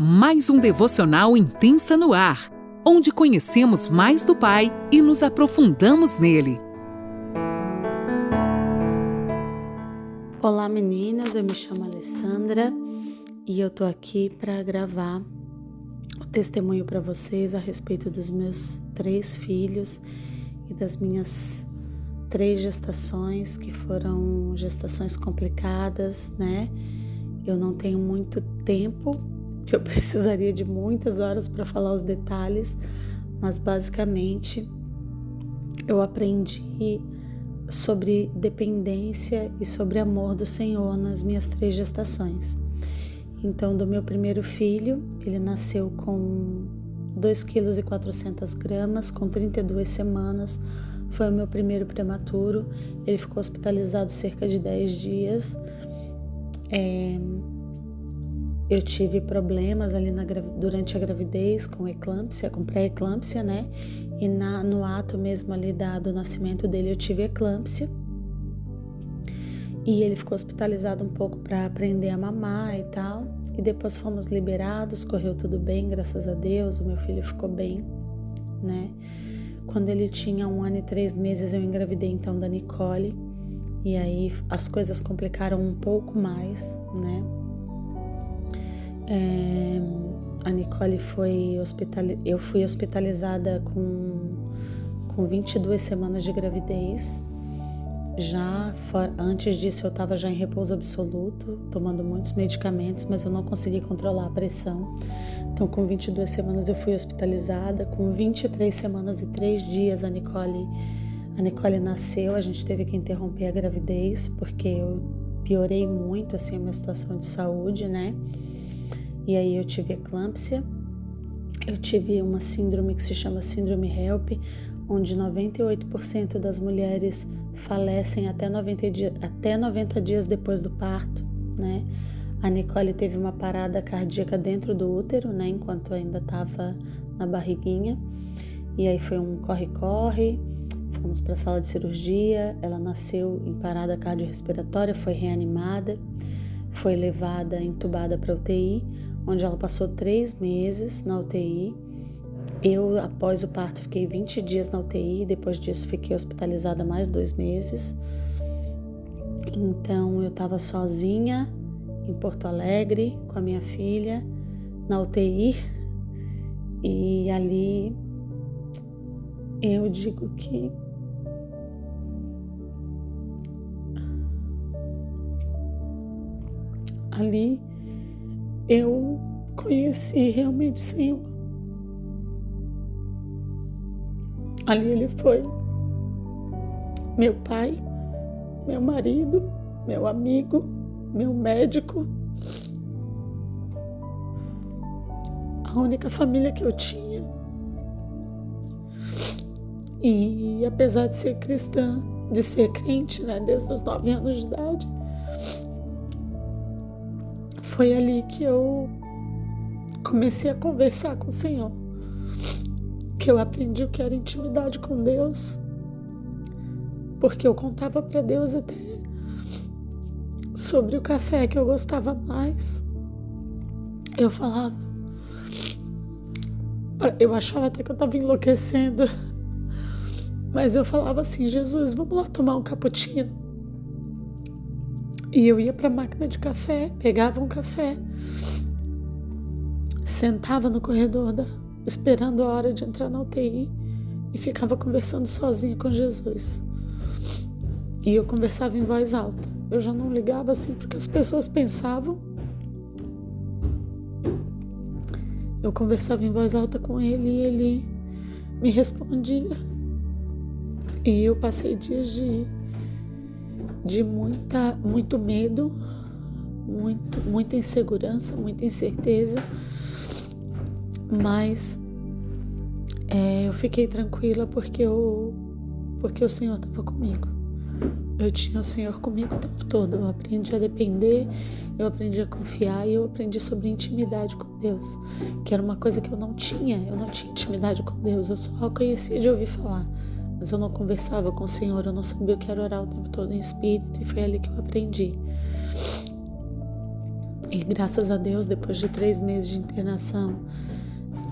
mais um devocional intensa no ar, onde conhecemos mais do Pai e nos aprofundamos nele. Olá meninas, eu me chamo Alessandra e eu tô aqui para gravar o testemunho para vocês a respeito dos meus três filhos e das minhas três gestações que foram gestações complicadas, né? Eu não tenho muito tempo, que eu precisaria de muitas horas para falar os detalhes, mas basicamente eu aprendi sobre dependência e sobre amor do Senhor nas minhas três gestações. Então, do meu primeiro filho, ele nasceu com 2 kg 400 gramas, com 32 semanas, foi o meu primeiro prematuro. Ele ficou hospitalizado cerca de 10 dias. É, eu tive problemas ali na, durante a gravidez com eclâmpsia, com pré-eclâmpsia, né? E na, no ato mesmo ali da, do nascimento dele eu tive eclâmpsia. E ele ficou hospitalizado um pouco para aprender a mamar e tal. E depois fomos liberados, correu tudo bem, graças a Deus. O meu filho ficou bem, né? Quando ele tinha um ano e três meses, eu engravidei então da Nicole. E aí as coisas complicaram um pouco mais, né? É, a Nicole foi hospitalizada, eu fui hospitalizada com, com 22 semanas de gravidez. Já for, antes disso eu estava já em repouso absoluto, tomando muitos medicamentos, mas eu não consegui controlar a pressão. Então, com 22 semanas eu fui hospitalizada. Com 23 semanas e 3 dias a Nicole, a Nicole nasceu. A gente teve que interromper a gravidez porque eu piorei muito assim a minha situação de saúde, né? E aí eu tive eclâmpsia. Eu tive uma síndrome que se chama síndrome HELP, onde 98% das mulheres falecem até 90, dias, até 90 dias depois do parto, né? A Nicole teve uma parada cardíaca dentro do útero, né, enquanto ainda estava na barriguinha. E aí foi um corre-corre, fomos para a sala de cirurgia. Ela nasceu em parada cardiorrespiratória, foi reanimada, foi levada, entubada para UTI, onde ela passou três meses na UTI. Eu, após o parto, fiquei 20 dias na UTI, depois disso fiquei hospitalizada mais dois meses. Então eu estava sozinha em Porto Alegre com a minha filha na UTI e ali eu digo que ali eu conheci realmente o Senhor. Ali ele foi meu pai, meu marido, meu amigo meu médico, a única família que eu tinha. E apesar de ser cristã, de ser crente, né, desde os nove anos de idade, foi ali que eu comecei a conversar com o Senhor, que eu aprendi o que era intimidade com Deus, porque eu contava para Deus até sobre o café que eu gostava mais. Eu falava. Eu achava até que eu estava enlouquecendo. Mas eu falava assim: Jesus, vamos lá tomar um cappuccino. E eu ia para a máquina de café, pegava um café, sentava no corredor da, esperando a hora de entrar na UTI e ficava conversando sozinha com Jesus. E eu conversava em voz alta. Eu já não ligava assim porque as pessoas pensavam. Eu conversava em voz alta com ele e ele me respondia. E eu passei dias de, de muita, muito medo, muito, muita insegurança, muita incerteza, mas é, eu fiquei tranquila porque, eu, porque o Senhor estava comigo. Eu tinha o Senhor comigo o tempo todo. Eu aprendi a depender, eu aprendi a confiar e eu aprendi sobre intimidade com Deus, que era uma coisa que eu não tinha. Eu não tinha intimidade com Deus, eu só conhecia de ouvir falar, mas eu não conversava com o Senhor, eu não sabia o que era orar o tempo todo em espírito e foi ali que eu aprendi. E graças a Deus, depois de três meses de internação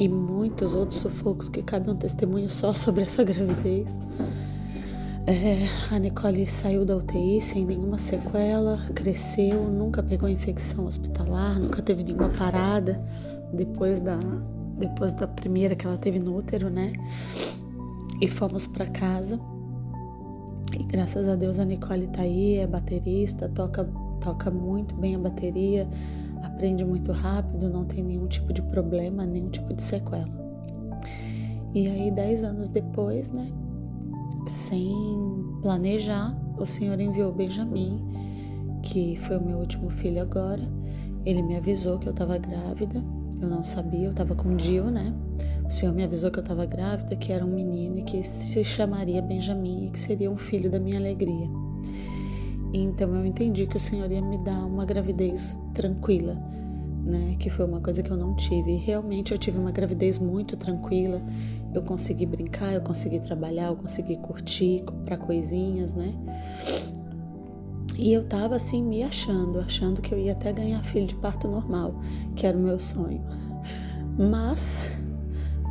e muitos outros sufocos que cabe um testemunho só sobre essa gravidez, é, a Nicole saiu da UTI sem nenhuma sequela, cresceu, nunca pegou infecção hospitalar, nunca teve nenhuma parada depois da, depois da primeira que ela teve no útero, né? E fomos para casa. E graças a Deus a Nicole tá aí, é baterista, toca, toca muito bem a bateria, aprende muito rápido, não tem nenhum tipo de problema, nenhum tipo de sequela. E aí, dez anos depois, né? sem planejar, o Senhor enviou Benjamin, que foi o meu último filho agora. Ele me avisou que eu estava grávida. Eu não sabia, eu estava com Dio, né? O Senhor me avisou que eu estava grávida, que era um menino e que se chamaria Benjamin e que seria um filho da minha alegria. Então eu entendi que o Senhor ia me dar uma gravidez tranquila, né? Que foi uma coisa que eu não tive. Realmente eu tive uma gravidez muito tranquila. Eu consegui brincar, eu consegui trabalhar, eu consegui curtir, comprar coisinhas, né? E eu tava assim me achando, achando que eu ia até ganhar filho de parto normal, que era o meu sonho. Mas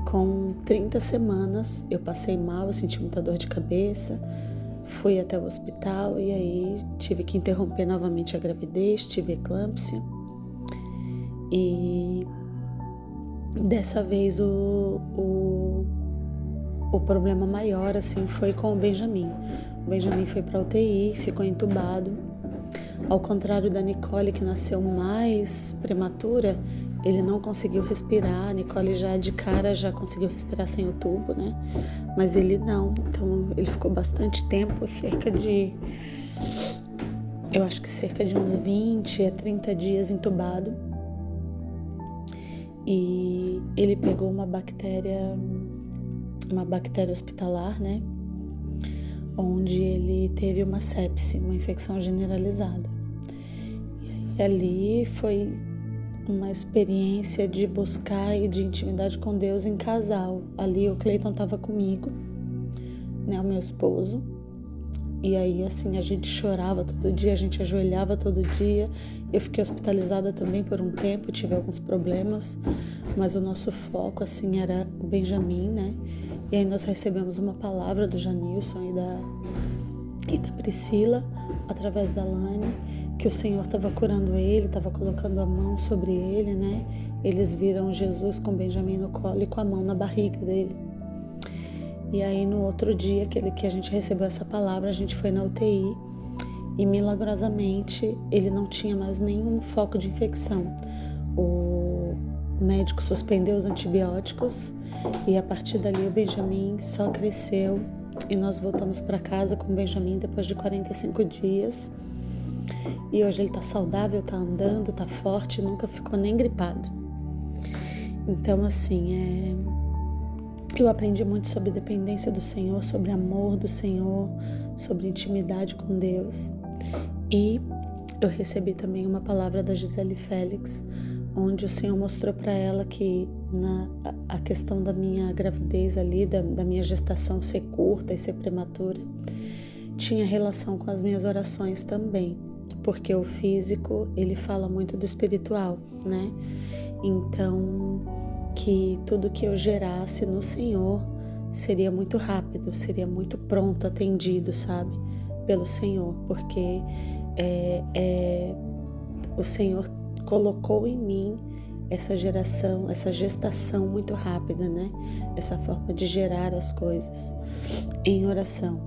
com 30 semanas eu passei mal, eu senti muita dor de cabeça, fui até o hospital e aí tive que interromper novamente a gravidez, tive eclâmpsia. E dessa vez o, o, o problema maior assim foi com o Benjamin. O Benjamin foi para UTI, ficou entubado. Ao contrário da Nicole, que nasceu mais prematura, ele não conseguiu respirar. A Nicole já de cara já conseguiu respirar sem o tubo, né? Mas ele não. Então ele ficou bastante tempo, cerca de eu acho que cerca de uns 20 a 30 dias entubado e ele pegou uma bactéria, uma bactéria hospitalar, né? Onde ele teve uma sepse, uma infecção generalizada. E ali foi uma experiência de buscar e de intimidade com Deus em casal. Ali o Cleiton estava comigo, né, o meu esposo. E aí assim a gente chorava todo dia, a gente ajoelhava todo dia eu fiquei hospitalizada também por um tempo, tive alguns problemas, mas o nosso foco assim era o Benjamin, né? E aí nós recebemos uma palavra do Janilson e da, e da Priscila através da Lani que o Senhor estava curando ele, estava colocando a mão sobre ele, né? Eles viram Jesus com Benjamin no colo e com a mão na barriga dele. E aí no outro dia, aquele que a gente recebeu essa palavra, a gente foi na UTI e milagrosamente ele não tinha mais nenhum foco de infecção. O médico suspendeu os antibióticos e a partir dali o Benjamin só cresceu e nós voltamos para casa com o Benjamin depois de 45 dias. E hoje ele está saudável, está andando, está forte, nunca ficou nem gripado. Então, assim, é... eu aprendi muito sobre dependência do Senhor, sobre amor do Senhor, sobre intimidade com Deus. E eu recebi também uma palavra da Gisele Félix, onde o Senhor mostrou para ela que na, a, questão da minha gravidez ali, da, da minha gestação ser curta e ser prematura, tinha relação com as minhas orações também, porque o físico ele fala muito do espiritual, né? Então que tudo que eu gerasse no Senhor seria muito rápido, seria muito pronto, atendido, sabe? pelo Senhor, porque é, é, o Senhor colocou em mim essa geração, essa gestação muito rápida, né? Essa forma de gerar as coisas em oração.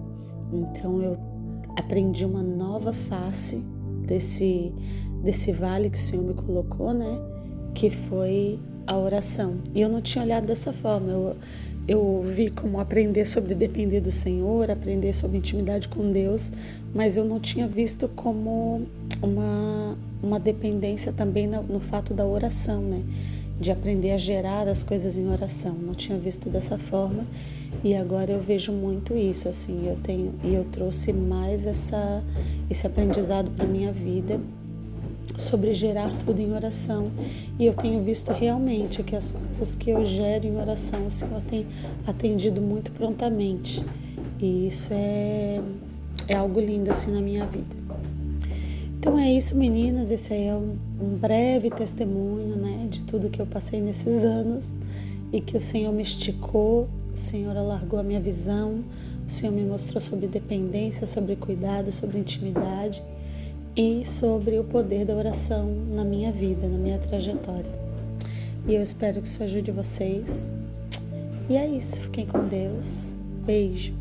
Então eu aprendi uma nova face desse desse vale que o Senhor me colocou, né? Que foi a oração. E eu não tinha olhado dessa forma. Eu, eu vi como aprender sobre depender do Senhor, aprender sobre intimidade com Deus, mas eu não tinha visto como uma, uma dependência também no, no fato da oração, né? De aprender a gerar as coisas em oração. Não tinha visto dessa forma e agora eu vejo muito isso, assim. Eu tenho e eu trouxe mais essa esse aprendizado para minha vida sobre gerar tudo em oração. E eu tenho visto realmente que as coisas que eu gero em oração, o Senhor tem atendido muito prontamente. E isso é, é algo lindo assim na minha vida. Então é isso, meninas. Esse aí é um, um breve testemunho, né, de tudo que eu passei nesses anos e que o Senhor me esticou, o Senhor alargou a minha visão, o Senhor me mostrou sobre dependência, sobre cuidado, sobre intimidade e sobre o poder da oração na minha vida, na minha trajetória. E eu espero que isso ajude vocês. E é isso. Fiquem com Deus. Beijo.